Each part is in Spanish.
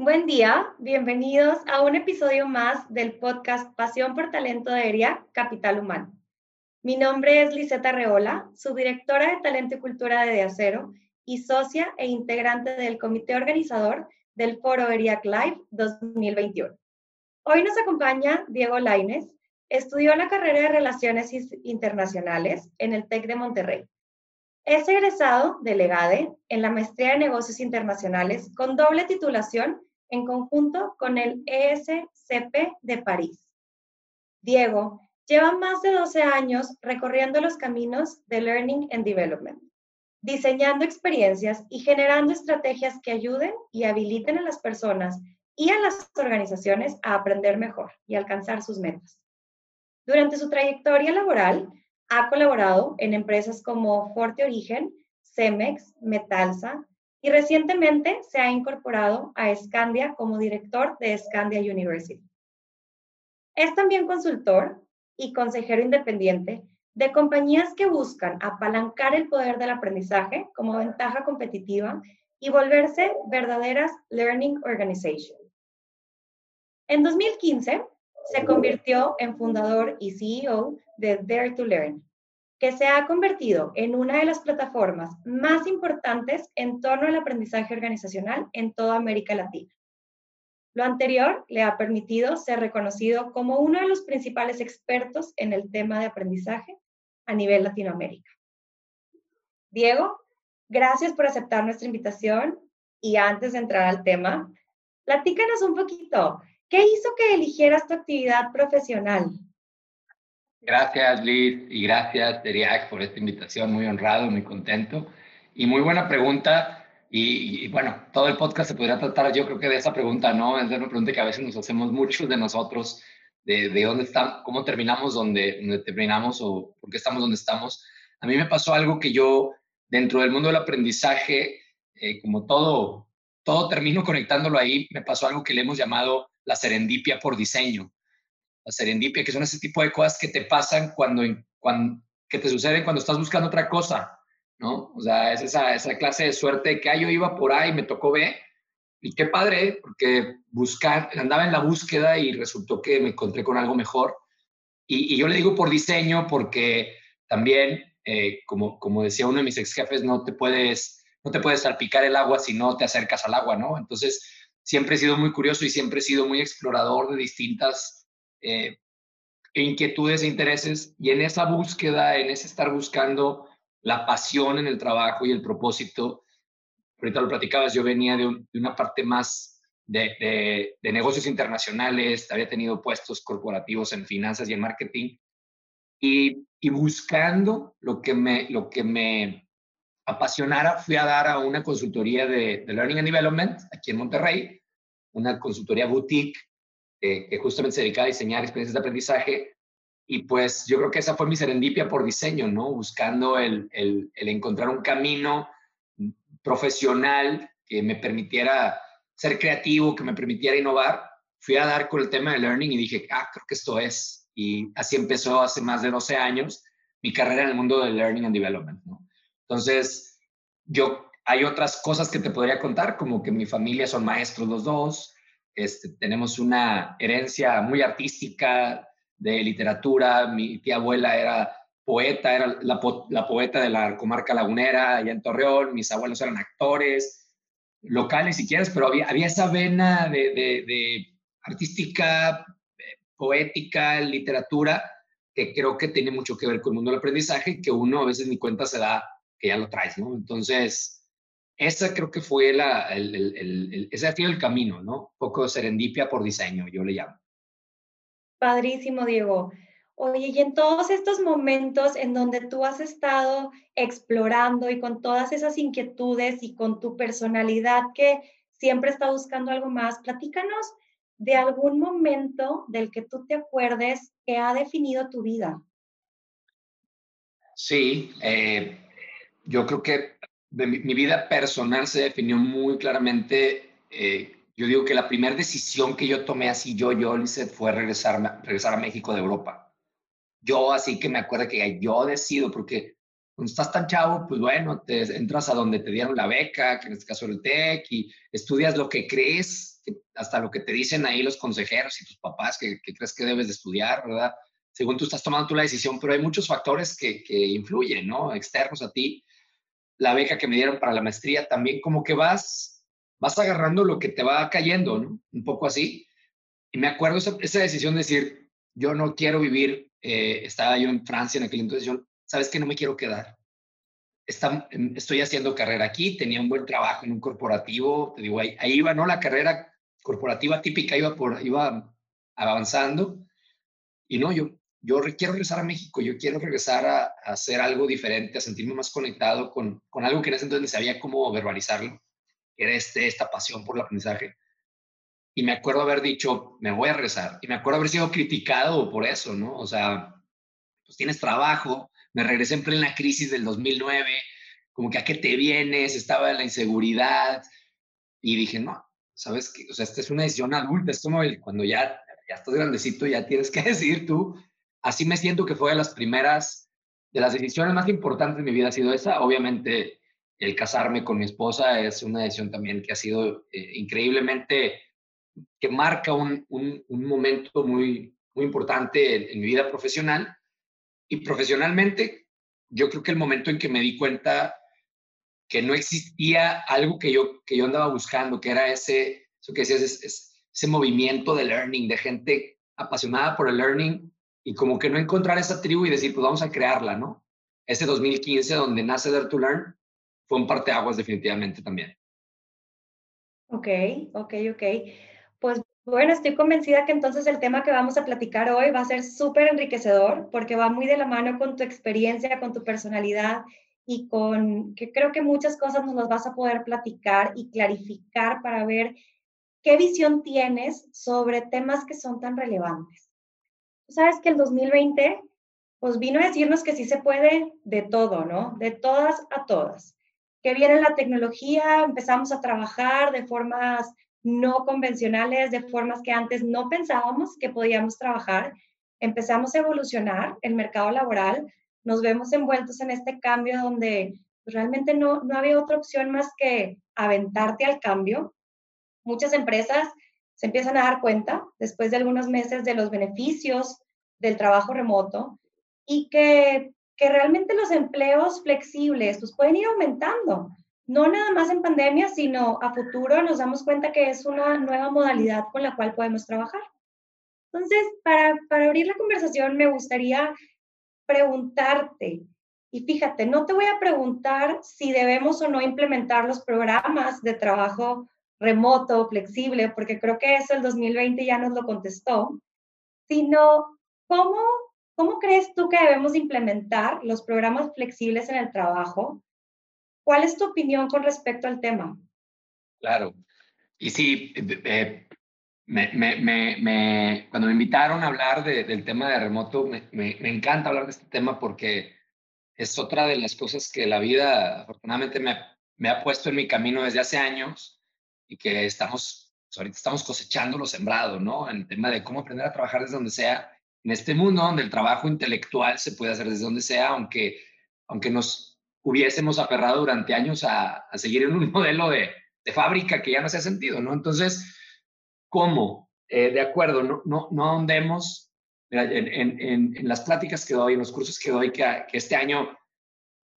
Buen día, bienvenidos a un episodio más del podcast Pasión por Talento de ERIA Capital Humano. Mi nombre es Liseta Reola, subdirectora de Talento y Cultura de De Acero y socia e integrante del comité organizador del Foro ERIAC Live 2021. Hoy nos acompaña Diego Laines, estudió la carrera de Relaciones Internacionales en el TEC de Monterrey. Es egresado de Legade en la maestría de Negocios Internacionales con doble titulación en conjunto con el ESCP de París. Diego lleva más de 12 años recorriendo los caminos de Learning and Development, diseñando experiencias y generando estrategias que ayuden y habiliten a las personas y a las organizaciones a aprender mejor y alcanzar sus metas. Durante su trayectoria laboral, ha colaborado en empresas como Forte Origen, Cemex, Metalsa, y recientemente se ha incorporado a Scandia como director de Scandia University. Es también consultor y consejero independiente de compañías que buscan apalancar el poder del aprendizaje como ventaja competitiva y volverse verdaderas learning organizations. En 2015 se convirtió en fundador y CEO de Dare to Learn, que se ha convertido en una de las plataformas más importantes en torno al aprendizaje organizacional en toda América Latina. Lo anterior le ha permitido ser reconocido como uno de los principales expertos en el tema de aprendizaje a nivel Latinoamérica. Diego, gracias por aceptar nuestra invitación y antes de entrar al tema, platícanos un poquito, ¿qué hizo que eligieras tu actividad profesional? Gracias, Liz, y gracias, Teriak, por esta invitación. Muy honrado, muy contento. Y muy buena pregunta. Y, bueno, todo el podcast se podría tratar, yo creo que de esa pregunta, ¿no? Es una pregunta que a veces nos hacemos muchos de nosotros, de, de dónde estamos, cómo terminamos donde terminamos o por qué estamos donde estamos. A mí me pasó algo que yo, dentro del mundo del aprendizaje, eh, como todo, todo termino conectándolo ahí, me pasó algo que le hemos llamado la serendipia por diseño la serendipia, que son ese tipo de cosas que te pasan cuando, cuando que te suceden cuando estás buscando otra cosa, ¿no? O sea, es esa, esa clase de suerte que ah, yo iba por ahí, me tocó ver, y qué padre, porque buscar, andaba en la búsqueda y resultó que me encontré con algo mejor. Y, yo le digo por diseño, porque también, eh, como, como decía uno de mis ex jefes, no te puedes, no te puedes salpicar el agua si no te acercas al agua, ¿no? Entonces, siempre he sido muy curioso y siempre he sido muy explorador de distintas eh, inquietudes e intereses y en esa búsqueda, en ese estar buscando la pasión en el trabajo y el propósito, ahorita lo platicabas, yo venía de, una parte más de, de, negocios internacionales, había tenido puestos corporativos en finanzas y en marketing, y, y, buscando lo que, me, lo que me apasionara, fui a dar a una consultoría de, de Learning and Development aquí en Monterrey, una consultoría boutique eh, que justamente se dedicaba a diseñar experiencias de aprendizaje. Y pues yo creo que esa fue mi serendipia por diseño, ¿no? Buscando el, el, el encontrar un camino profesional que me permitiera ser creativo, que me permitiera innovar. Fui a dar con el tema de learning y dije, ah, creo que esto es. Y así empezó hace más de 12 años mi carrera en el mundo del learning and development, ¿no? Entonces, yo, hay otras cosas que te podría contar, como que mi familia son maestros los dos, este, tenemos una herencia muy artística de literatura. Mi tía abuela era poeta, era la, poeta de la comarca lagunera allá en Torreón. Mis abuelos eran actores locales, si quieres, pero había, había esa vena de, artística, poética, literatura, que creo que tiene mucho que ver con el mundo del aprendizaje, que uno a veces ni cuenta se da que ya lo traes, ¿no? Entonces, esa creo que fue la, el, el, ese ha sido el camino, ¿no? Un poco serendipia por diseño, yo le llamo. Padrísimo, Diego. Oye, y en todos estos momentos en donde tú has estado explorando y con todas esas inquietudes y con tu personalidad que siempre está buscando algo más, platícanos de algún momento del que tú te acuerdes que ha definido tu vida. Sí, eh, yo creo que mi, vida personal se definió muy claramente. Eh, yo digo que la primera decisión que yo tomé así, yo, yo, Lizeth, fue regresar, regresar a México de Europa. Yo así que me acuerdo que yo decido, porque cuando estás tan chavo, pues bueno, te entras a donde te dieron la beca, que en este caso el TEC, y estudias lo que crees, hasta lo que te dicen ahí los consejeros y tus papás que, crees que debes de estudiar, ¿verdad? Según tú estás tomando tú la decisión, pero hay muchos factores que, que influyen, ¿no? Externos a ti. La beca que me dieron para la maestría, también como que vas, vas agarrando lo que te va cayendo. Un poco así. Y me acuerdo esa, esa decisión de decir, yo no quiero vivir, eh, estaba yo en Francia en aquel entonces, yo sabes que no me quiero quedar. Em, estoy haciendo carrera aquí, tenía un buen trabajo en un corporativo, te digo, ahí, iba, ¿no? La carrera corporativa típica iba, por, iba avanzando. Y no, yo, yo quiero regresar a México, yo quiero regresar a, hacer algo diferente, a sentirme más conectado con, con algo que en ese entonces sabía cómo verbalizarlo, que era este, esta pasión por el aprendizaje. Y me acuerdo haber dicho, me voy a regresar. Y me acuerdo haber sido criticado por eso, ¿no? O sea, pues tienes trabajo, me regresé en plena crisis del 2009, como que a qué te vienes, estaba en la inseguridad y dije, no, sabes que, o sea, esta es una decisión adulta, esto no, cuando ya, ya estás grandecito, ya tienes que decidir tú. Así me siento que fue de las primeras, de las decisiones más importantes de mi vida ha sido esa. Obviamente, el casarme con mi esposa es una decisión también que ha sido eh, increíblemente, que marca un, un, momento muy, muy importante en, en mi vida profesional y profesionalmente, yo creo que el momento en que me di cuenta que no existía algo que yo, que yo andaba buscando, que era ese, eso que decías, ese movimiento de learning, de gente apasionada por el learning y como que no encontrar esa tribu y decir, pues vamos a crearla, ¿no? Ese 2015 donde nace Dare to Learn fue un parteaguas definitivamente también. Ok, ok, ok. Pues bueno, estoy convencida que entonces el tema que vamos a platicar hoy va a ser súper enriquecedor porque va muy de la mano con tu experiencia, con tu personalidad y con que creo que muchas cosas nos las vas a poder platicar y clarificar para ver qué visión tienes sobre temas que son tan relevantes. Sabes que el 2020 pues vino a decirnos que sí se puede de todo, ¿no? De todas a todas. Que viene la tecnología, empezamos a trabajar de formas no convencionales, de formas que antes no pensábamos que podíamos trabajar. Empezamos a evolucionar el mercado laboral, nos vemos envueltos en este cambio donde realmente no, no había otra opción más que aventarte al cambio. Muchas empresas se empiezan a dar cuenta después de algunos meses de los beneficios del trabajo remoto y que, que realmente los empleos flexibles pues pueden ir aumentando no nada más en pandemia, sino a futuro nos damos cuenta que es una nueva modalidad con la cual podemos trabajar. Entonces, para, para abrir la conversación, me gustaría preguntarte, y fíjate, no te voy a preguntar si debemos o no implementar los programas de trabajo remoto, flexible, porque creo que eso el 2020 ya nos lo contestó, sino cómo, cómo crees tú que debemos implementar los programas flexibles en el trabajo ¿Cuál es tu opinión con respecto al tema? Claro. Y sí, cuando me invitaron a hablar del tema de remoto, me, encanta hablar de este tema porque es otra de las cosas que la vida afortunadamente me, ha puesto en mi camino desde hace años y que estamos, pues, ahorita estamos cosechando lo sembrado, ¿no? En el tema de cómo aprender a trabajar desde donde sea, en este mundo donde el trabajo intelectual se puede hacer desde donde sea, aunque, aunque nos hubiésemos aferrado durante años a, seguir en un modelo de, fábrica que ya no hace sentido, ¿no? Entonces, ¿cómo? Eh, de acuerdo, no, no, no ahondemos en, en, las pláticas que doy, en los cursos que doy, que, este año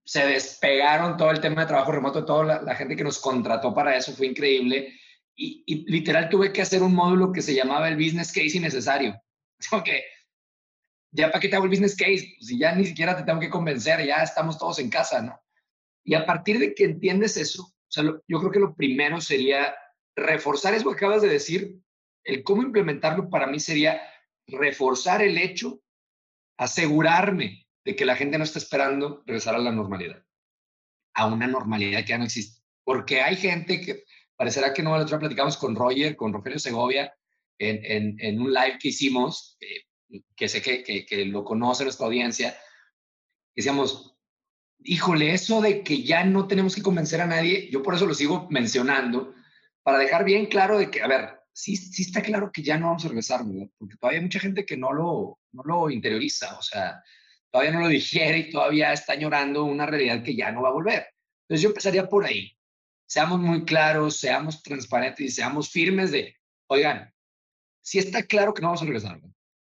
se despegaron todo el tema de trabajo remoto, toda la, gente que nos contrató para eso fue increíble. Y, literal tuve que hacer un módulo que se llamaba el business case innecesario. que ya para qué te hago el business case, si ya ni siquiera te tengo que convencer, ya estamos todos en casa, ¿no? Y a partir de que entiendes eso, o sea, yo creo que lo primero sería reforzar eso que acabas de decir, el cómo implementarlo para mí sería reforzar el hecho, asegurarme de que la gente no está esperando regresar a la normalidad, a una normalidad que ya no existe. Porque hay gente que parecerá que no, la otra platicamos con Roger, con Rogelio Segovia, en, en, un live que hicimos, eh, que sé que, que, lo conoce nuestra audiencia, decíamos, híjole, eso de que ya no tenemos que convencer a nadie, yo por eso lo sigo mencionando, para dejar bien claro de que, a ver, sí, sí está claro que ya no vamos a regresar, porque todavía hay mucha gente que no lo, no lo interioriza, o sea, todavía no lo digiere y todavía está llorando una realidad que ya no va a volver. Entonces yo empezaría por ahí. Seamos muy claros, seamos transparentes y seamos firmes de, oigan, sí está claro que no vamos a regresar.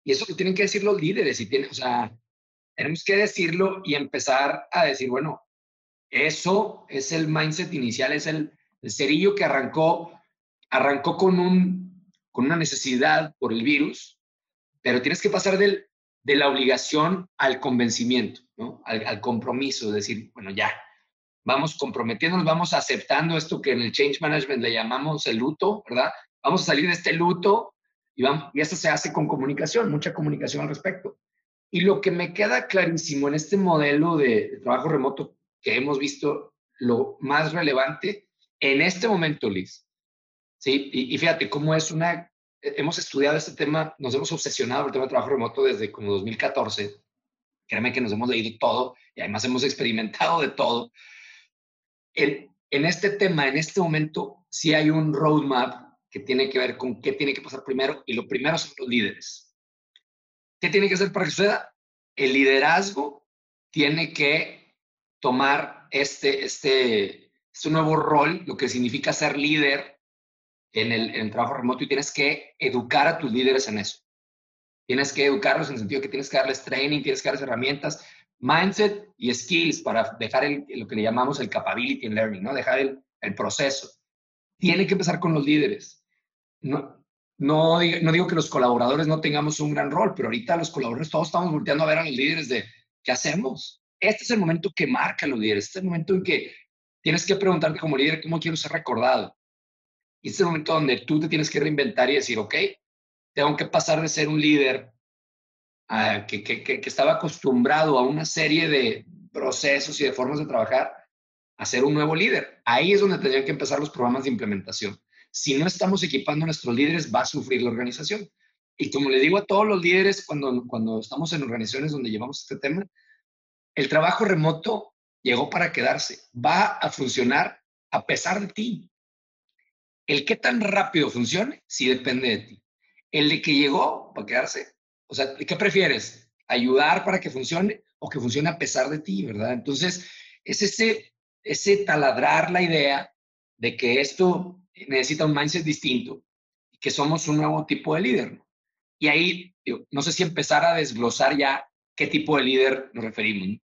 Y eso lo tienen que decir los líderes y tienen, o sea, tenemos que decirlo y empezar a decir, bueno, eso es el mindset inicial, es el, el cerillo que arrancó, arrancó con, un, con una necesidad por el virus, pero tienes que pasar del, de la obligación al convencimiento, ¿no? al, compromiso, decir, bueno, ya, vamos comprometiéndonos, vamos aceptando esto que en el change management le llamamos el luto, ¿verdad? Vamos a salir de este luto y, vamos, y eso se hace con comunicación, mucha comunicación al respecto. Y lo que me queda clarísimo en este modelo de, trabajo remoto que hemos visto, lo más relevante en este momento, Liz, ¿sí? Y, y fíjate cómo es una hemos estudiado este tema, nos hemos obsesionado por el tema de trabajo remoto desde como 2014. Créeme que nos hemos leído todo y además hemos experimentado de todo. En este tema, en este momento, sí hay un roadmap que tiene que ver con qué tiene que pasar primero y lo primero son los líderes. ¿Qué tiene que hacer para que suceda? El liderazgo tiene que tomar este, este, este nuevo rol, lo que significa ser líder en el, trabajo remoto y tienes que educar a tus líderes en eso. Tienes que educarlos en el sentido que tienes que darles training, tienes que darles herramientas, mindset y skills para dejar el, lo que le llamamos el capability in learning, ¿no? Dejar el, proceso. Tiene que empezar con los líderes. No, digo que los colaboradores no tengamos un gran rol, pero ahorita los colaboradores todos estamos volteando a ver a los líderes de, ¿qué hacemos? Este es el momento que marca los líderes, este es el momento en que tienes que preguntarte como líder, ¿cómo quiero ser recordado? Y este es el momento donde tú te tienes que reinventar y decir, ok, tengo que pasar de ser un líder que, que, que, estaba acostumbrado a una serie de procesos y de formas de trabajar a ser un nuevo líder. Ahí es donde tendrían que empezar los programas de implementación. Si no estamos equipando a nuestros líderes, va a sufrir la organización. Y como le digo a todos los líderes cuando, cuando estamos en organizaciones donde llevamos este tema, el trabajo remoto llegó para quedarse. Va a funcionar a pesar de ti. El qué tan rápido funcione, sí depende de ti. El de que llegó para quedarse, o sea, ¿qué prefieres? ¿Ayudar para que funcione o que funcione a pesar de ti, verdad? Entonces, es ese, ese taladrar la idea de que esto necesita un mindset distinto y que somos un nuevo tipo de líder. Y ahí, no sé si empezar a desglosar ya qué tipo de líder nos referimos.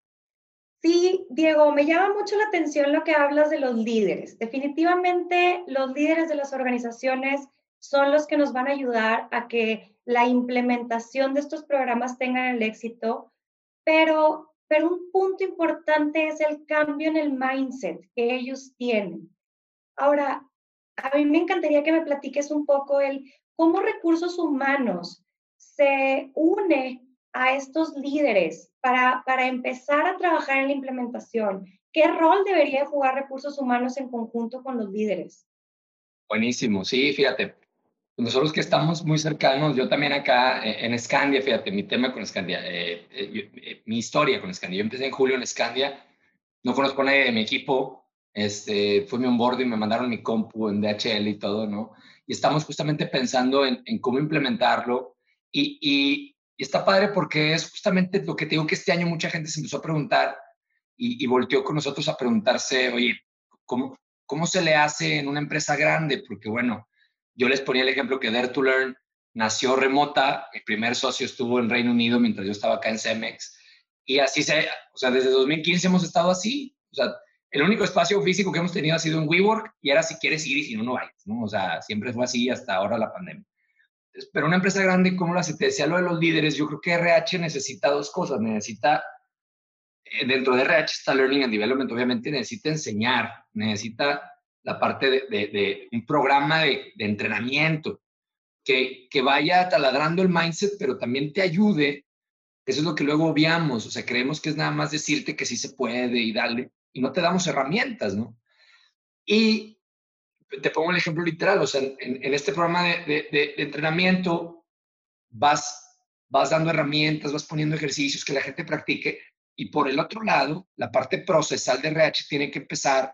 Sí, Diego, me llama mucho la atención lo que hablas de los líderes. Definitivamente los líderes de las organizaciones son los que nos van a ayudar a que la implementación de estos programas tengan el éxito, pero, pero un punto importante es el cambio en el mindset que ellos tienen. Ahora, a mí me encantaría que me platiques un poco el cómo recursos humanos se une a estos líderes para, para empezar a trabajar en la implementación? ¿Qué rol debería jugar recursos humanos en conjunto con los líderes? Buenísimo, sí, fíjate. Nosotros que estamos muy cercanos, yo también acá eh, en Scandia, fíjate, mi tema con Scandia, eh, eh, mi historia con Scandia. Yo empecé en julio en Scandia, no conozco a nadie de mi equipo, este, fue mi onboard y me mandaron mi compu en DHL y todo, ¿no? Y estamos justamente pensando en, en cómo implementarlo y, y, y está padre porque es justamente lo que te digo que este año mucha gente se empezó a preguntar y, y volteó con nosotros a preguntarse, oye, ¿cómo, ¿cómo se le hace en una empresa grande? Porque bueno, yo les ponía el ejemplo que Dare to Learn nació remota, mi primer socio estuvo en Reino Unido mientras yo estaba acá en Cemex y así se, o sea, desde 2015 hemos estado así, o sea, el único espacio físico que hemos tenido ha sido en WeWork y era si quieres ir y si no, no ¿no? O sea, siempre fue así hasta ahora la pandemia pero una empresa grande como la, te decía lo de los líderes, yo creo que RH necesita dos cosas. Necesita, eh, dentro de RH está Learning and Development, obviamente necesita enseñar, necesita la parte de, de, un programa de, de entrenamiento que, que, vaya taladrando el mindset, pero también te ayude. Eso es lo que luego obviamos, o sea, creemos que es nada más decirte que sí se puede y darle, y no te damos herramientas, ¿no? Y te pongo el ejemplo literal, o sea, en, este programa de, entrenamiento vas, dando herramientas, vas poniendo ejercicios que la gente practique y por el otro lado, la parte procesal de RH tiene que empezar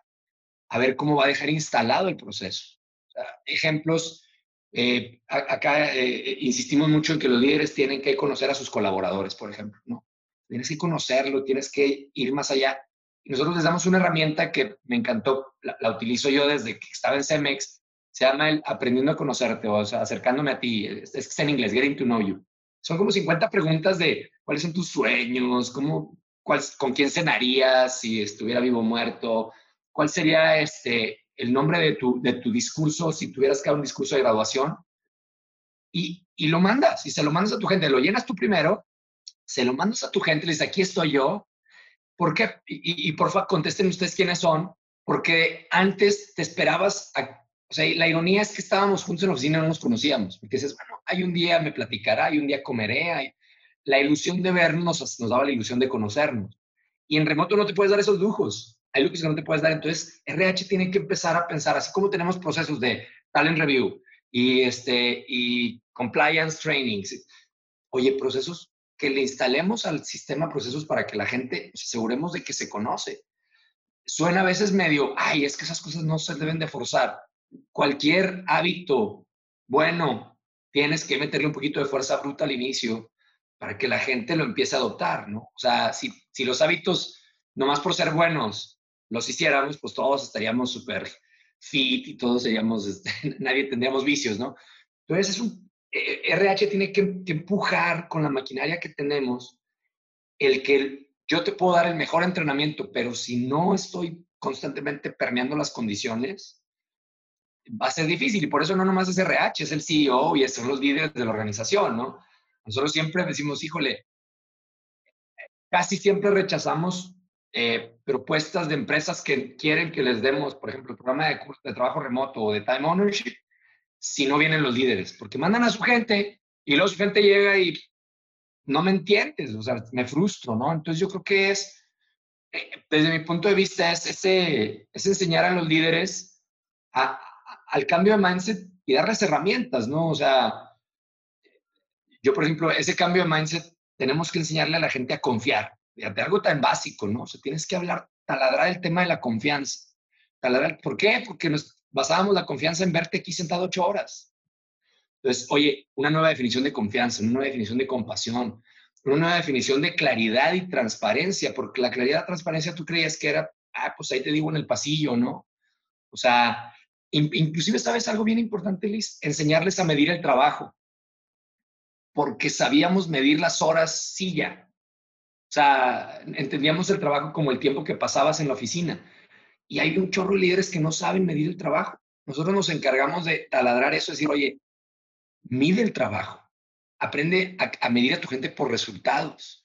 a ver cómo va a dejar instalado el proceso. ejemplos, eh, acá eh, insistimos mucho en que los líderes tienen que conocer a sus colaboradores, por ejemplo, ¿no? Tienes que conocerlo, tienes que ir más allá. Y nosotros les damos una herramienta que me encantó, la, utilizo yo desde que estaba en Cemex, se llama el Aprendiendo a Conocerte, o sea, acercándome a ti, es, es en inglés, Getting to Know You. Son como 50 preguntas de cuáles son tus sueños, cómo, cuál, con quién cenarías si estuviera vivo o muerto, cuál sería este, el nombre de tu, de tu discurso si tuvieras que dar un discurso de graduación. Y, y lo mandas, y se lo mandas a tu gente, lo llenas tú primero, se lo mandas a tu gente, le dices, aquí estoy yo, ¿Por qué? Y, por favor, contesten ustedes quiénes son, porque antes te esperabas, o sea, la ironía es que estábamos juntos en la oficina y no nos conocíamos, porque dices, bueno, hay un día me platicará, hay un día comeré, la ilusión de vernos nos daba la ilusión de conocernos. Y en remoto no te puedes dar esos lujos, hay lujos que no te puedes dar, entonces RH tiene que empezar a pensar, así como tenemos procesos de talent review y, este, y compliance trainings, oye, procesos que le instalemos al sistema procesos para que la gente aseguremos de que se conoce. Suena a veces medio, ay, es que esas cosas no se deben de forzar. Cualquier hábito bueno, tienes que meterle un poquito de fuerza bruta al inicio para que la gente lo empiece a adoptar, ¿no? O sea, si, si los hábitos, nomás por ser buenos, los hiciéramos, pues todos estaríamos súper fit y todos seríamos, este, nadie tendríamos vicios, ¿no? Entonces es un RH tiene que, empujar con la maquinaria que tenemos el que yo te puedo dar el mejor entrenamiento, pero si no estoy constantemente permeando las condiciones, va a ser difícil. Y por eso no nomás es RH, es el CEO y son los líderes de la organización, ¿no? Nosotros siempre decimos, híjole, casi siempre rechazamos eh, propuestas de empresas que quieren que les demos, por ejemplo, el programa de, de trabajo remoto o de time ownership, si no vienen los líderes, porque mandan a su gente y luego su gente llega y no me entiendes, o sea, me frustro, ¿no? Entonces yo creo que es, eh, desde mi punto de vista, es, ese, es enseñar a los líderes al cambio de mindset y darles herramientas, ¿no? O sea, yo, por ejemplo, ese cambio de mindset tenemos que enseñarle a la gente a confiar, de algo tan básico, ¿no? O sea, tienes que hablar, taladrar el tema de la confianza. Taladrar, ¿Por qué? Porque nos, basábamos la confianza en verte aquí sentado ocho horas. Entonces, oye, una nueva definición de confianza, una nueva definición de compasión, una nueva definición de claridad y transparencia, porque la claridad y transparencia tú creías que era, ah, pues ahí te digo en el pasillo, ¿no? O sea, inclusive sabes algo bien importante, Liz, enseñarles a medir el trabajo, porque sabíamos medir las horas silla. O sea, entendíamos el trabajo como el tiempo que pasabas en la oficina. Y hay un chorro de líderes que no saben medir el trabajo. Nosotros nos encargamos de taladrar eso, decir, oye, mide el trabajo, aprende a, medir a tu gente por resultados.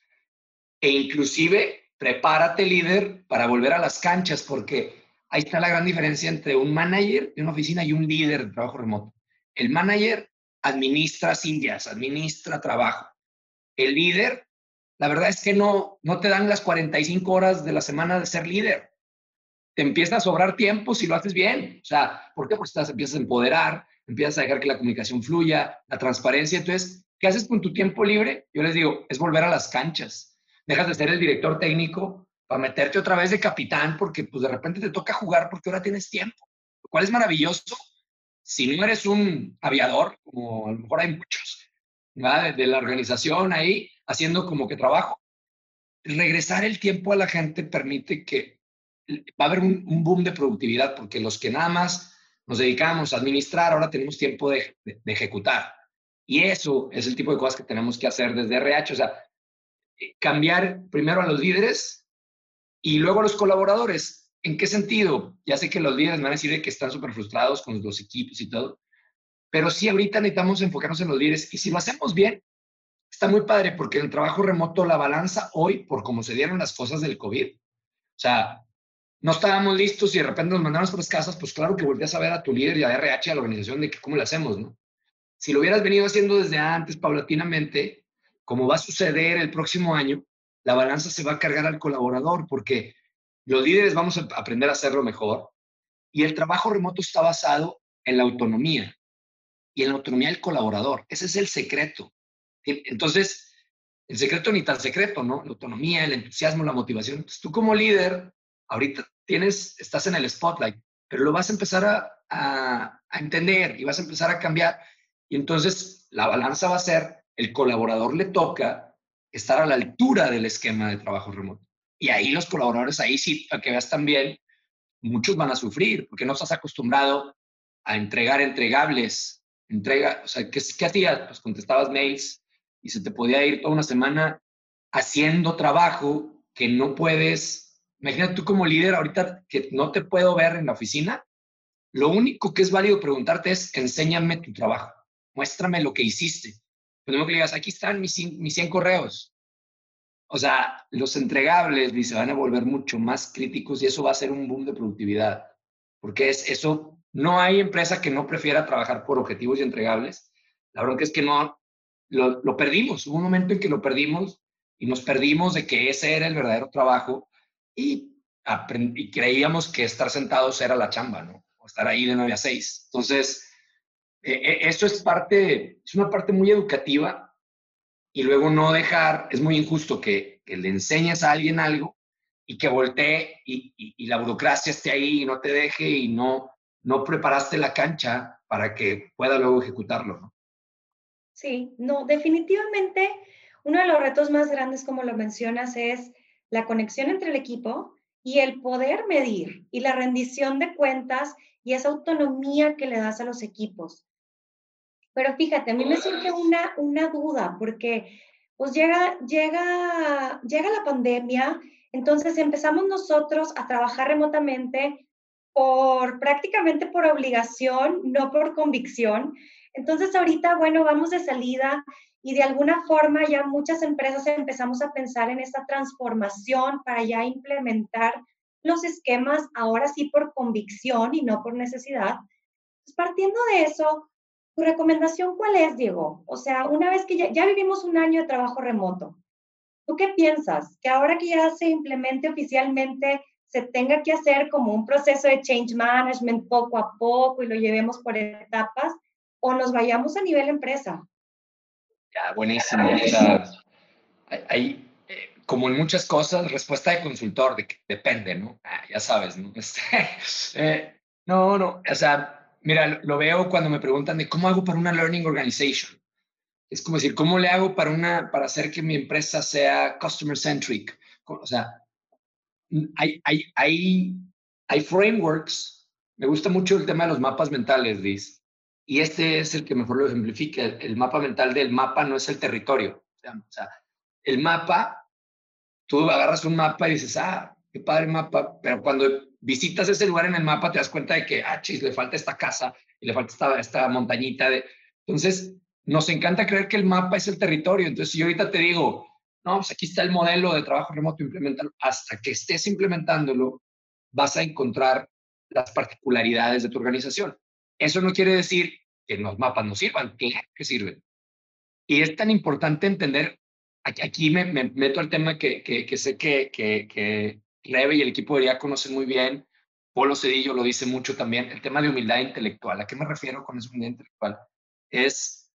E inclusive, prepárate líder para volver a las canchas, porque ahí está la gran diferencia entre un manager de una oficina y un líder de trabajo remoto. El manager administra sillas, administra trabajo. El líder, la verdad es que no, no te dan las 45 horas de la semana de ser líder te empieza a sobrar tiempo si lo haces bien. O sea, ¿por qué? Porque estás, empiezas a empoderar, empiezas a dejar que la comunicación fluya, la transparencia. Entonces, ¿qué haces con tu tiempo libre? Yo les digo, es volver a las canchas. Dejas de ser el director técnico para meterte otra vez de capitán porque pues de repente te toca jugar porque ahora tienes tiempo. Lo cual es maravilloso. Si no eres un aviador, como a lo mejor hay muchos, De, de la organización ahí, haciendo como que trabajo, regresar el tiempo a la gente permite que va a haber un, boom de productividad porque los que nada más nos dedicamos a administrar, ahora tenemos tiempo de, ejecutar. Y eso es el tipo de cosas que tenemos que hacer desde RH, o sea, eh, cambiar primero a los líderes y luego a los colaboradores. ¿En qué sentido? Ya sé que los líderes me van a decir que están súper frustrados con los equipos y todo, pero sí ahorita necesitamos enfocarnos en los líderes y si lo hacemos bien, está muy padre porque en el trabajo remoto la balanza hoy, por cómo se dieron las cosas del COVID, o sea, no estábamos listos y de repente nos mandamos por las casas, pues claro que volvías a ver a tu líder y a RH, a la organización, de que cómo lo hacemos, ¿no? Si lo hubieras venido haciendo desde antes, paulatinamente, como va a suceder el próximo año, la balanza se va a cargar al colaborador porque los líderes vamos a aprender a hacerlo mejor Y el trabajo remoto está basado en la autonomía y en la autonomía del colaborador. Ese es el secreto. Entonces, el secreto ni tan secreto, ¿no? La autonomía, el entusiasmo, la motivación. Entonces, tú como líder, ahorita tienes, estás en el spotlight, pero lo vas a empezar a, a, entender y vas a empezar a cambiar. Y entonces la balanza va a ser, el colaborador le toca estar a la altura del esquema de trabajo remoto. Y ahí los colaboradores, ahí sí, para que veas también, muchos van a sufrir porque no estás acostumbrado a entregar entregables. Entrega, o sea, ¿qué, qué hacías? Pues contestabas mails y se te podía ir toda una semana haciendo trabajo que no puedes. Imagínate tú como líder ahorita que no te puedo ver en la oficina. Lo único que es válido preguntarte es, enséñame tu trabajo, muéstrame lo que hiciste. Pues no que digas, aquí están mis, mis 100 correos. O sea, los entregables se van a volver mucho más críticos y eso va a ser un boom de productividad. Porque es eso, no hay empresa que no prefiera trabajar por objetivos y entregables. La bronca es que no, lo, lo perdimos. Hubo un momento en que lo perdimos y nos perdimos de que ese era el verdadero trabajo y, creíamos que estar sentados era la chamba, ¿no? O estar ahí de 9 a 6. Entonces, eh, eso es parte, es una parte muy educativa y luego no dejar, es muy injusto que, le enseñes a alguien algo y que voltee y, la burocracia esté ahí y no te deje y no, no preparaste la cancha para que pueda luego ejecutarlo, ¿no? Sí, no, definitivamente uno de los retos más grandes, como lo mencionas, es la conexión entre el equipo y el poder medir y la rendición de cuentas y esa autonomía que le das a los equipos. Pero fíjate, a mí me surge una, una duda porque pues llega, llega, llega la pandemia, entonces empezamos nosotros a trabajar remotamente por prácticamente por obligación, no por convicción. Entonces ahorita, bueno, vamos de salida y de alguna forma ya muchas empresas empezamos a pensar en esta transformación para ya implementar los esquemas ahora sí por convicción y no por necesidad. Pues partiendo de eso, ¿Tu recomendación cuál es, Diego? O sea, una vez que ya, vivimos un año de trabajo remoto, ¿tú qué piensas? Que ahora que ya se implemente oficialmente, se tenga que hacer como un proceso de change management poco a poco y lo llevemos por etapas, o nos vayamos a nivel empresa? Ya, buenísimo. hay, eh, como en muchas cosas, respuesta de consultor, de que depende, ¿no? Ah, ya sabes, ¿no? Este, eh, no, no, o sea, mira, lo veo cuando me preguntan de cómo hago para una learning organization. Es como decir, ¿cómo le hago para, una, para hacer que mi empresa sea customer centric? O sea, hay, hay, hay, hay frameworks. Me gusta mucho el tema de los mapas mentales, Liz. Y este es el que mejor lo ejemplifica. El mapa mental del mapa no es el territorio. O sea, el mapa, tú agarras un mapa y dices, ah, qué padre mapa, pero cuando visitas ese lugar en el mapa, te das cuenta de que, ah, chis, le falta esta casa y le falta esta, esta montañita. De... Entonces, nos encanta creer que el mapa es el territorio. Entonces, si yo ahorita te digo, no, pues aquí está el modelo de trabajo remoto, implementalo, hasta que estés implementándolo, vas a encontrar las particularidades de tu organización. Eso no quiere decir que los mapas no sirvan, claro que sirven. Y es tan importante entender, aquí, me, meto al tema que, que, que sé que, que, Leve y el equipo de IA conocen muy bien. Polo Cedillo lo dice mucho también. El tema de humildad intelectual. ¿A qué me refiero con esa humildad intelectual? Es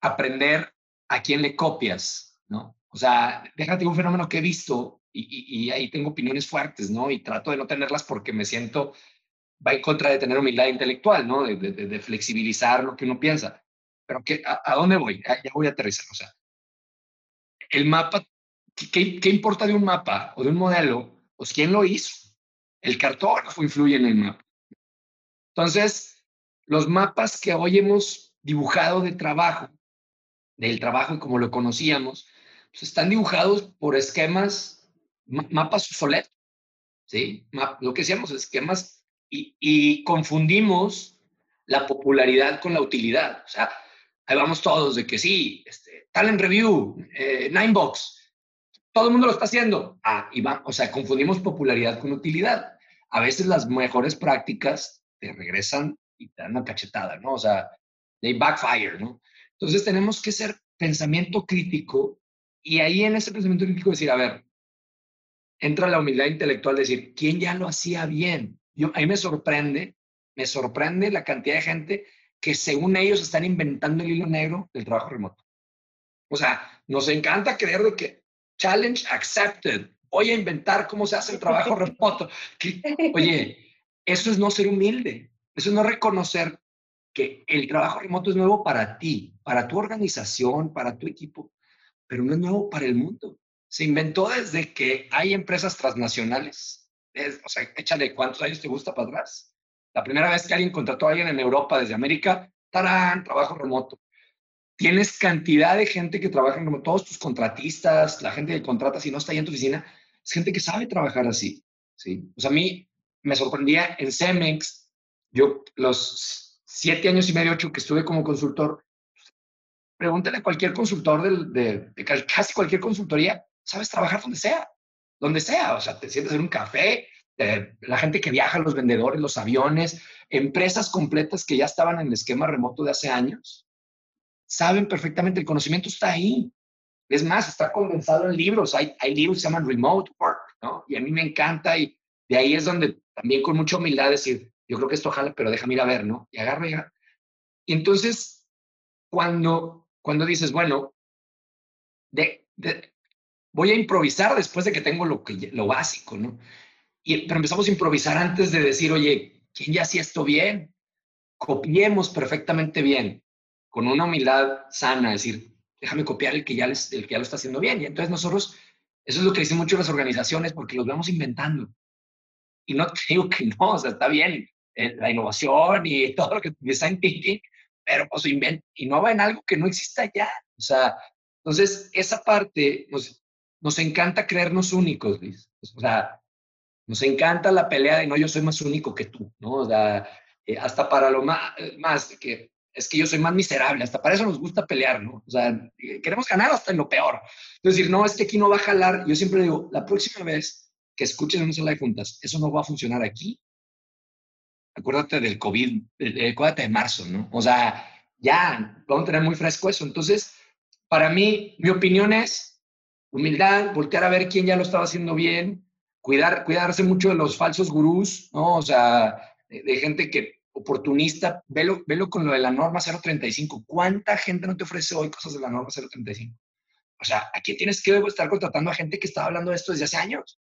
aprender a quién le copias, ¿no? O sea, déjate un fenómeno que he visto y, ahí tengo opiniones fuertes, ¿no? Y trato de no tenerlas porque me siento, va en contra de tener humildad intelectual, ¿no? De, flexibilizar lo que uno piensa. Pero ¿qué, a, dónde voy? Ya, voy a aterrizar. O sea, el mapa, ¿qué, ¿qué importa de un mapa o de un modelo pues ¿quién lo hizo? El cartógrafo influye en el mapa. Entonces, los mapas que hoy hemos dibujado de trabajo, del trabajo como lo conocíamos, pues están dibujados por esquemas, mapas obsoletos, ¿sí? lo que decíamos, esquemas, y, confundimos la popularidad con la utilidad. O sea, ahí vamos todos de que sí, este, Talent Review, eh, Ninebox, todo el mundo lo está haciendo. Ah, y va, o sea, confundimos popularidad con utilidad. A veces las mejores prácticas te regresan y te dan una cachetada, ¿no? O sea, they backfire, ¿no? Entonces tenemos que ser pensamiento crítico y ahí en ese pensamiento crítico decir, a ver, entra la humildad intelectual, decir, ¿quién ya lo hacía bien? Yo, a mí me sorprende, me sorprende la cantidad de gente que según ellos están inventando el hilo negro del trabajo remoto. O sea, nos encanta creer de que challenge accepted, voy a inventar cómo se hace el trabajo remoto. oye, eso es no ser humilde, eso es no reconocer que el trabajo remoto es nuevo para ti, para tu organización, para tu equipo, pero no es nuevo para el mundo. Se inventó desde que hay empresas transnacionales. O sea, échale cuántos años te gusta para atrás. La primera vez que alguien contrató a alguien en Europa desde América, tarán, trabajo remoto. Tienes cantidad de gente que trabaja en remoto, todos tus contratistas, la gente que contrata si no está ahí en tu oficina, es gente que sabe trabajar así. ¿sí? O sea, a mí me sorprendía en Cemex, yo los siete años y medio, ocho que estuve como consultor, pregúntale a cualquier consultor de, de, casi cualquier consultoría, sabes trabajar donde sea, donde sea, o sea, te sientes en un café, eh, la gente que viaja, los vendedores, los aviones, empresas completas que ya estaban en el esquema remoto de hace años, saben perfectamente, el conocimiento está ahí. Es más, está condensado en libros. Hay, hay libros que se llaman Remote Work, ¿no? Y a mí me encanta y de ahí es donde también con mucha humildad decir, yo creo que esto jala, pero déjame ir a ver, ¿no? Y agarro y Y entonces, cuando, cuando dices, bueno, de, voy a improvisar después de que tengo lo, que, lo básico, ¿no? Y, pero empezamos a improvisar antes de decir, oye, ¿quién ya hacía esto bien? Copiemos perfectamente bien, con una humildad sana, decir, déjame copiar el que ya, les, el que ya lo está haciendo bien. Y entonces nosotros, eso es lo que dicen mucho las organizaciones, porque los vamos inventando. Y no te digo que no, o sea, está bien eh, la innovación y todo lo que design thinking, pero pues inventa, innova en algo que no exista ya. O sea, entonces esa parte nos, nos encanta creernos únicos, Luis. O sea, nos encanta la pelea de no, yo soy más único que tú, ¿no? O sea, eh, hasta para lo más, eh, más que es que yo soy más miserable, hasta para eso nos gusta pelear, ¿no? O sea, eh, queremos ganar hasta en lo peor. Es decir, no, es que aquí no va a jalar. Yo siempre digo, la próxima vez que escuchen una sala de juntas, eso no va a funcionar aquí. Acuérdate del COVID, acuérdate de marzo, ¿no? O sea, ya vamos a tener muy fresco eso. Entonces, para mí, mi opinión es humildad, voltear a ver quién ya lo estaba haciendo bien, cuidar, cuidarse mucho de los falsos gurús, ¿no? O sea, de, gente que oportunista, velo, velo con lo de la norma 035. ¿Cuánta gente no te ofrece hoy cosas de la norma 035? O sea, aquí tienes que estar contratando a gente que estaba hablando de esto desde hace años.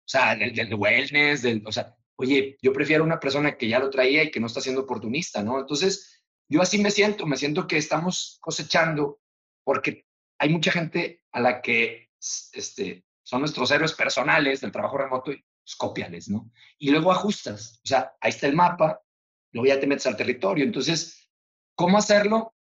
O sea, del, del wellness, del, o sea, oye, yo prefiero una persona que ya lo traía y que no está siendo oportunista, ¿no? Entonces, yo así me siento, me siento que estamos cosechando porque hay mucha gente a la que este, son nuestros héroes personales del trabajo remoto y pues, ¿no? Y luego ajustas. O sea, ahí está el mapa, luego ya te metes al territorio. Entonces, ¿cómo hacerlo?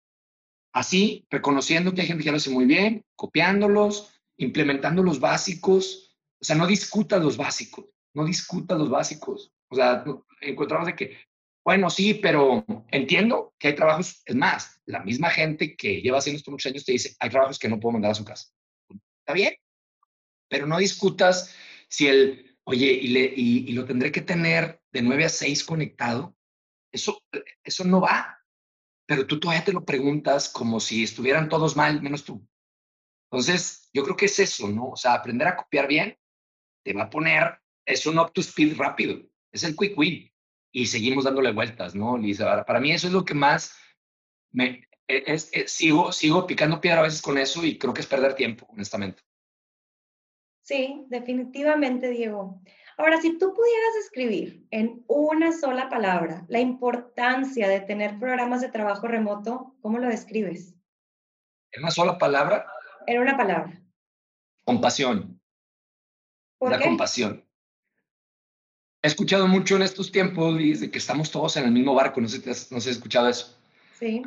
Así, reconociendo que hay gente que lo hace muy bien, copiándolos, implementando los básicos. O sea, no discutas los básicos, no discutas los básicos. O sea, encontramos de que, bueno, sí, pero entiendo que hay trabajos, es más, la misma gente que lleva haciendo esto muchos años te dice, hay trabajos que no puedo mandar a su casa. Está bien, pero no discutas si el, oye, y, le, y, lo tendré que tener de 9 a 6 conectado. Eso, eso no va. Pero tú todavía te lo preguntas como si estuvieran todos mal, menos tú. Entonces, yo creo que es eso, ¿no? O sea, aprender a copiar bien te va a poner, es un up to speed rápido, es el quick win. Y seguimos dándole vueltas, ¿no, Lisa? Para mí eso es lo que más me, e, es, sigo, sigo picando piedra a veces con eso y creo que es perder tiempo, honestamente. Sí, definitivamente, Diego. Ahora, si tú pudieras escribir en una sola palabra la importancia de tener programas de trabajo remoto, ¿cómo lo describes? ¿En una sola palabra? En una palabra. Compasión. ¿Por la compasión. He escuchado mucho en estos tiempos de que estamos todos en el mismo barco, no sé si has, no has escuchado eso. Sí.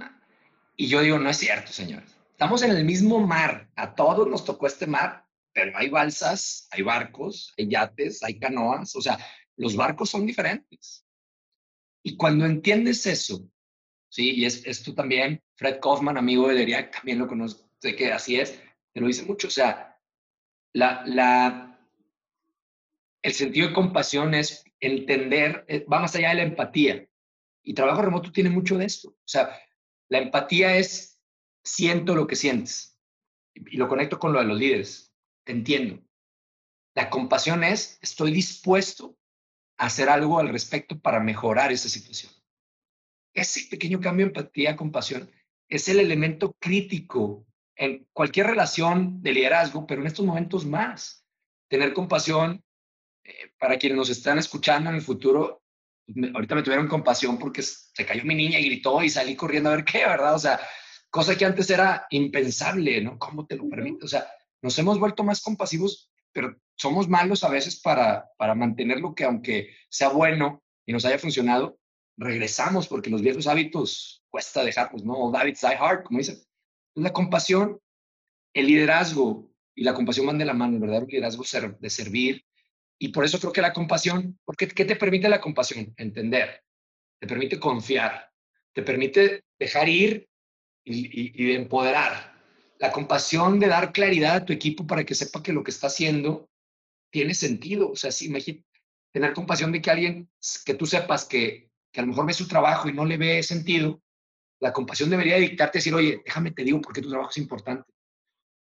Y yo digo, no es cierto, señores. Estamos en el mismo mar, a todos nos tocó este mar pero hay balsas, hay barcos, hay yates, hay canoas, o sea, los barcos son diferentes. Y cuando entiendes eso, sí, y es, esto también, Fred Kaufman, amigo de Deriak, también lo conoce, sé que así es, te lo dice mucho, o sea, la, la, el sentido de compasión es entender, eh, va más allá de la empatía. Y trabajo remoto tiene mucho de esto. O sea, la empatía es siento lo que sientes. Y lo conecto con lo de los líderes te entiendo. La compasión es, estoy dispuesto hacer algo al respecto para mejorar esa situación. Ese pequeño cambio de empatía, compasión, es el elemento crítico en cualquier relación de liderazgo, pero en estos momentos más. Tener compasión, eh, para quienes nos están escuchando en el futuro, pues, ahorita me tuvieron compasión porque se cayó mi niña y gritó y salí corriendo a ver qué, ¿verdad? O sea, cosa que antes era impensable, ¿no? ¿Cómo te lo permite? O sea, nos hemos vuelto más compasivos, pero somos malos a veces para, para mantener lo que aunque sea bueno y nos haya funcionado, regresamos porque los viejos hábitos cuesta dejarlos, ¿no? David die hard, como dicen. La compasión, el liderazgo y la compasión van de la mano, ¿verdad? El liderazgo de servir. Y por eso creo que la compasión, porque ¿qué te permite la compasión? Entender, te permite confiar, te permite dejar ir y, y, empoderar. La compasión de dar claridad a tu equipo para que sepa que lo que está haciendo tiene sentido. O sea, sí, imagínate, tener compasión de que alguien, que tú sepas que, que a lo mejor ve su trabajo y no le ve sentido, la compasión debería dictarte decir, oye, déjame te digo por qué tu trabajo es importante.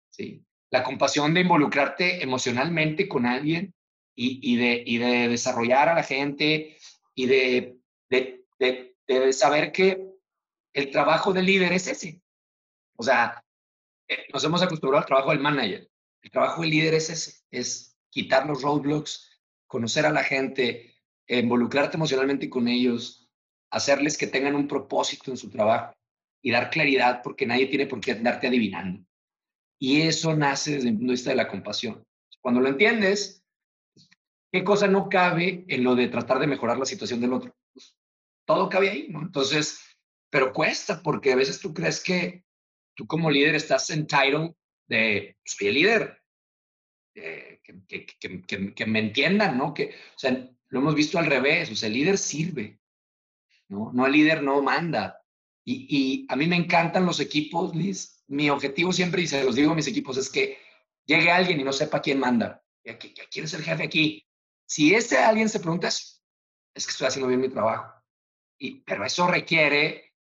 ¿Sí? La compasión de involucrarte emocionalmente con alguien y, de, y de desarrollar a la gente y de, de, de, de saber que el trabajo del líder es ese. O sea, eh, nos hemos acostumbrado al trabajo del manager. El trabajo del líder es ese, es quitar los roadblocks, conocer a la gente, involucrarte emocionalmente con ellos, hacerles que tengan un propósito en su trabajo y dar claridad porque nadie tiene por qué andarte adivinando. Y eso nace desde el punto de vista de la compasión. Cuando lo entiendes, ¿qué cosa no cabe en lo de tratar de mejorar la situación del otro? Pues, todo cabe ahí, ¿no? Entonces, pero cuesta porque a veces tú crees que tú como líder estás entitled de, soy el líder, eh, que, que, que, me entiendan, ¿no? Que, o sea, lo hemos visto al revés, o sea, el líder sirve, ¿no? No el líder no manda. Y, y a mí me encantan los equipos, Liz. Mi objetivo siempre, y se los digo a mis equipos, es que llegue alguien y no sepa quién manda. ¿Quién es el jefe aquí? Si ese alguien se pregunta eso, es que estoy haciendo bien mi trabajo. Y, pero eso requiere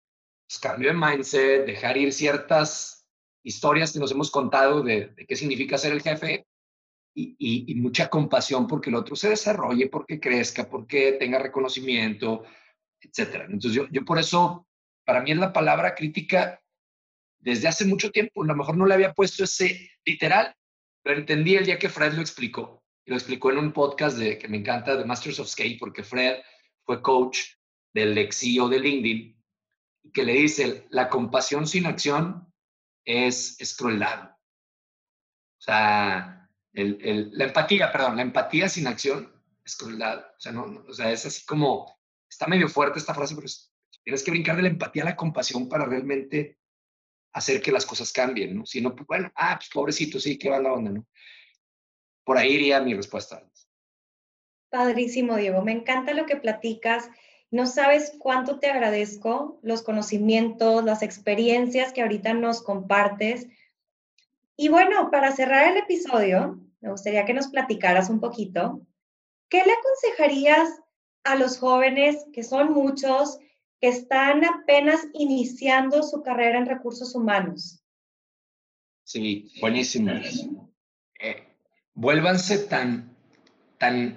pues, cambio de mindset, dejar ir ciertas historias que nos hemos contado de, qué significa ser el jefe y, mucha compasión porque el otro se desarrolle, porque crezca, porque tenga reconocimiento, etc. Entonces yo, yo por eso, para mí es la palabra crítica desde hace mucho tiempo. A lo mejor no le había puesto ese literal, pero entendí el día que Fred lo explicó. Y lo explicó en un podcast de, que me encanta, de Masters of Skate, porque Fred fue coach del ex CEO de LinkedIn que le dice, la compasión sin acción es, es crueldad. O sea, el, la empatía, perdón, la empatía sin acción es crueldad. O sea, no, o sea, es así como, está medio fuerte esta frase, pero tienes que brincar de la empatía a la compasión para realmente hacer que las cosas cambien, ¿no? Si no, pues, bueno, ah, pues pobrecito, sí, qué va la onda, ¿no? Por ahí iría mi respuesta. Padrísimo, Diego. Me encanta lo que platicas no sabes cuánto te agradezco los conocimientos, las experiencias que ahorita nos compartes. Y bueno, para cerrar el episodio, me gustaría que nos platicaras un poquito. ¿Qué le aconsejarías a los jóvenes, que son muchos, que están apenas iniciando su carrera en recursos humanos? Sí, buenísimo. Eh, vuélvanse tan, tan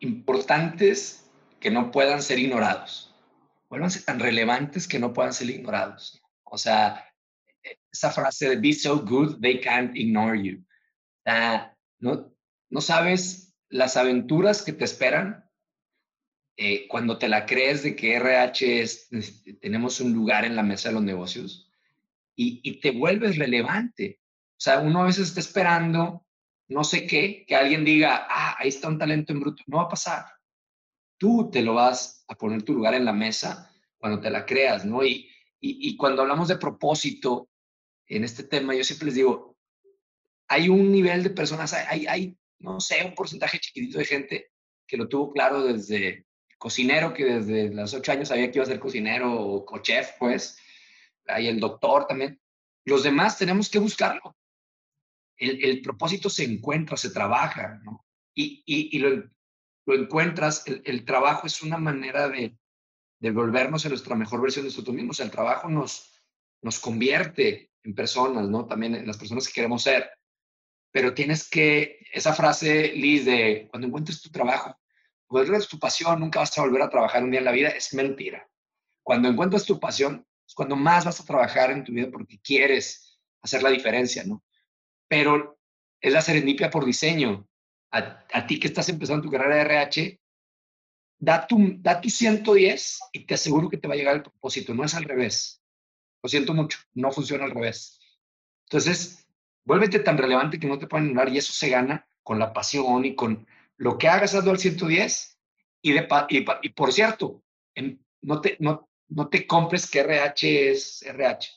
importantes que no puedan ser ignorados. Vuélvanse tan relevantes que no puedan ser ignorados. O sea, esa frase de be so good, they can't ignore you. no, no sabes las aventuras que te esperan eh, cuando te la crees de que RH es, tenemos un lugar en la mesa de los negocios y, y te vuelves relevante. O sea, uno a veces está esperando no sé qué, que alguien diga, ah, ahí está un talento en bruto. No va a pasar tú te lo vas a poner tu lugar en la mesa cuando te la creas, ¿no? Y, y, cuando hablamos de propósito en este tema, yo siempre les digo, hay un nivel de personas, hay, hay, no sé, un porcentaje chiquitito de gente que lo tuvo claro desde cocinero, que desde los ocho años sabía que iba a ser cocinero o chef, pues, hay el doctor también. Los demás tenemos que buscarlo. El, propósito se encuentra, se trabaja, ¿no? Y, lo, encuentras, el, trabajo es una manera de, de, volvernos a nuestra mejor versión de nosotros mismos. El trabajo nos, nos convierte en personas, ¿no? También en las personas que queremos ser. Pero tienes que, esa frase, Liz, de cuando encuentres tu trabajo, encuentres tu pasión, nunca vas a volver a trabajar un día en la vida, es mentira. Cuando encuentras tu pasión, es cuando más vas a trabajar en tu vida porque quieres hacer la diferencia, ¿no? Pero es la serendipia por diseño. A, ti que estás empezando tu carrera de RH, da tu, da tu 110 y te aseguro que te va a llegar el propósito, no es al revés. Lo siento mucho, no funciona al revés. Entonces, vuélvete tan relevante que no te pueden anular y eso se gana con la pasión y con lo que hagas, hazlo al 110. Y, de, y por cierto, no, te, no, no te compres que RH es RH.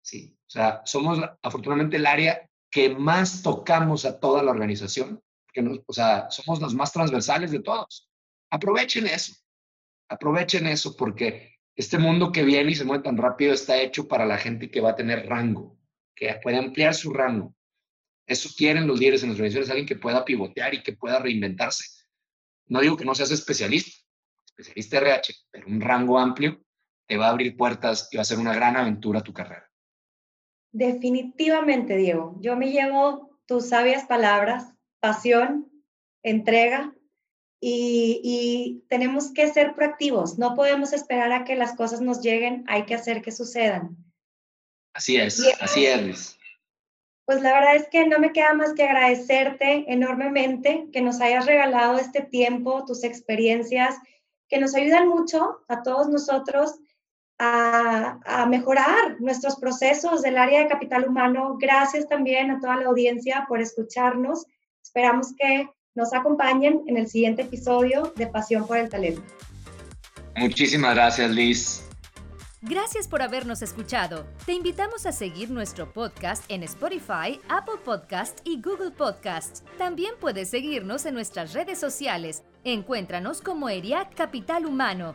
Sí, o sea, somos afortunadamente el área que más tocamos a toda la organización, que nos, o sea, somos los más transversales de todos. Aprovechen eso, aprovechen eso porque este mundo que viene y se mueve tan rápido está hecho para la gente que va a tener rango, que puede ampliar su rango. Eso quieren los líderes en las organizaciones, alguien que pueda pivotear y que pueda reinventarse. No digo que no seas especialista, especialista RH, pero un rango amplio te va a abrir puertas y va a ser una gran aventura tu carrera. Definitivamente, Diego. Yo me llevo tus sabias palabras, pasión, entrega y, tenemos que ser proactivos. No podemos esperar a que las cosas nos lleguen, hay que hacer que sucedan. Así es, así es. Pues la verdad es que no me queda más que agradecerte enormemente que nos hayas regalado este tiempo, tus experiencias, que nos ayudan mucho a todos nosotros a, a, mejorar nuestros procesos del área de capital humano. Gracias también a toda la audiencia por escucharnos. Esperamos que nos acompañen en el siguiente episodio de Pasión por el Talento. Muchísimas gracias, Liz. Gracias por habernos escuchado. Te invitamos a seguir nuestro podcast en Spotify, Apple Podcast y Google Podcast. También puedes seguirnos en nuestras redes sociales. Encuéntranos como ERIAC Capital Humano.